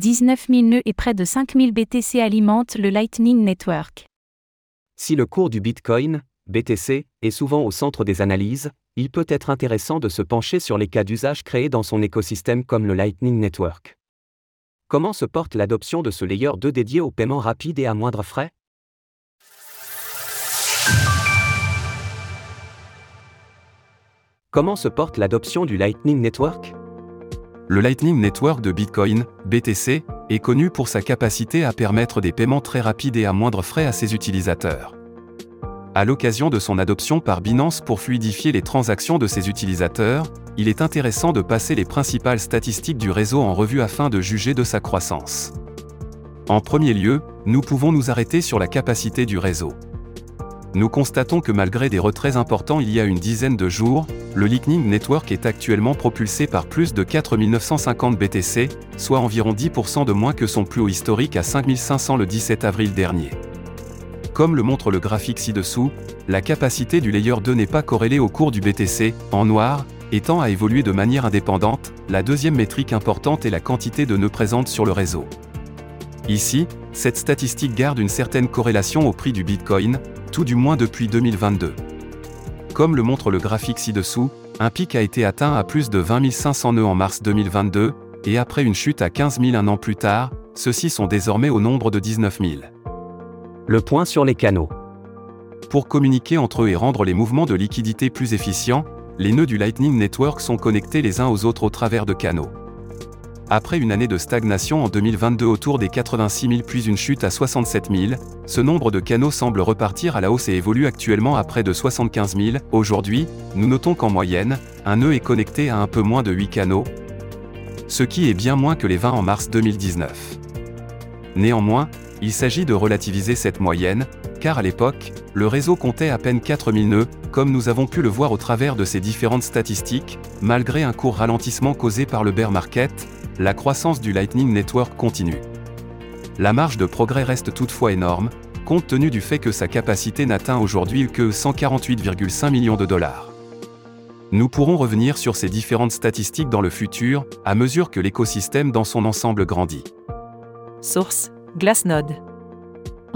19 000 nœuds et près de 5 000 BTC alimentent le Lightning Network. Si le cours du Bitcoin, BTC, est souvent au centre des analyses, il peut être intéressant de se pencher sur les cas d'usage créés dans son écosystème comme le Lightning Network. Comment se porte l'adoption de ce layer 2 dédié au paiement rapide et à moindre frais? Comment se porte l'adoption du Lightning Network? Le Lightning Network de Bitcoin, BTC, est connu pour sa capacité à permettre des paiements très rapides et à moindre frais à ses utilisateurs. À l'occasion de son adoption par Binance pour fluidifier les transactions de ses utilisateurs, il est intéressant de passer les principales statistiques du réseau en revue afin de juger de sa croissance. En premier lieu, nous pouvons nous arrêter sur la capacité du réseau nous constatons que malgré des retraits importants il y a une dizaine de jours, le Lightning Network est actuellement propulsé par plus de 4950 BTC, soit environ 10% de moins que son plus haut historique à 5500 le 17 avril dernier. Comme le montre le graphique ci-dessous, la capacité du layer 2 n'est pas corrélée au cours du BTC, en noir, étant à évoluer de manière indépendante, la deuxième métrique importante est la quantité de nœuds présentes sur le réseau. Ici, cette statistique garde une certaine corrélation au prix du Bitcoin, tout du moins depuis 2022. Comme le montre le graphique ci-dessous, un pic a été atteint à plus de 20 500 nœuds en mars 2022, et après une chute à 15 000 un an plus tard, ceux-ci sont désormais au nombre de 19 000. Le point sur les canaux. Pour communiquer entre eux et rendre les mouvements de liquidité plus efficients, les nœuds du Lightning Network sont connectés les uns aux autres au travers de canaux. Après une année de stagnation en 2022 autour des 86 000 puis une chute à 67 000, ce nombre de canaux semble repartir à la hausse et évolue actuellement à près de 75 000. Aujourd'hui, nous notons qu'en moyenne, un nœud est connecté à un peu moins de 8 canaux, ce qui est bien moins que les 20 en mars 2019. Néanmoins, il s'agit de relativiser cette moyenne, car à l'époque, le réseau comptait à peine 4000 nœuds, comme nous avons pu le voir au travers de ces différentes statistiques, malgré un court ralentissement causé par le bear market, la croissance du Lightning Network continue. La marge de progrès reste toutefois énorme, compte tenu du fait que sa capacité n'atteint aujourd'hui que 148,5 millions de dollars. Nous pourrons revenir sur ces différentes statistiques dans le futur, à mesure que l'écosystème dans son ensemble grandit. Source Glassnode.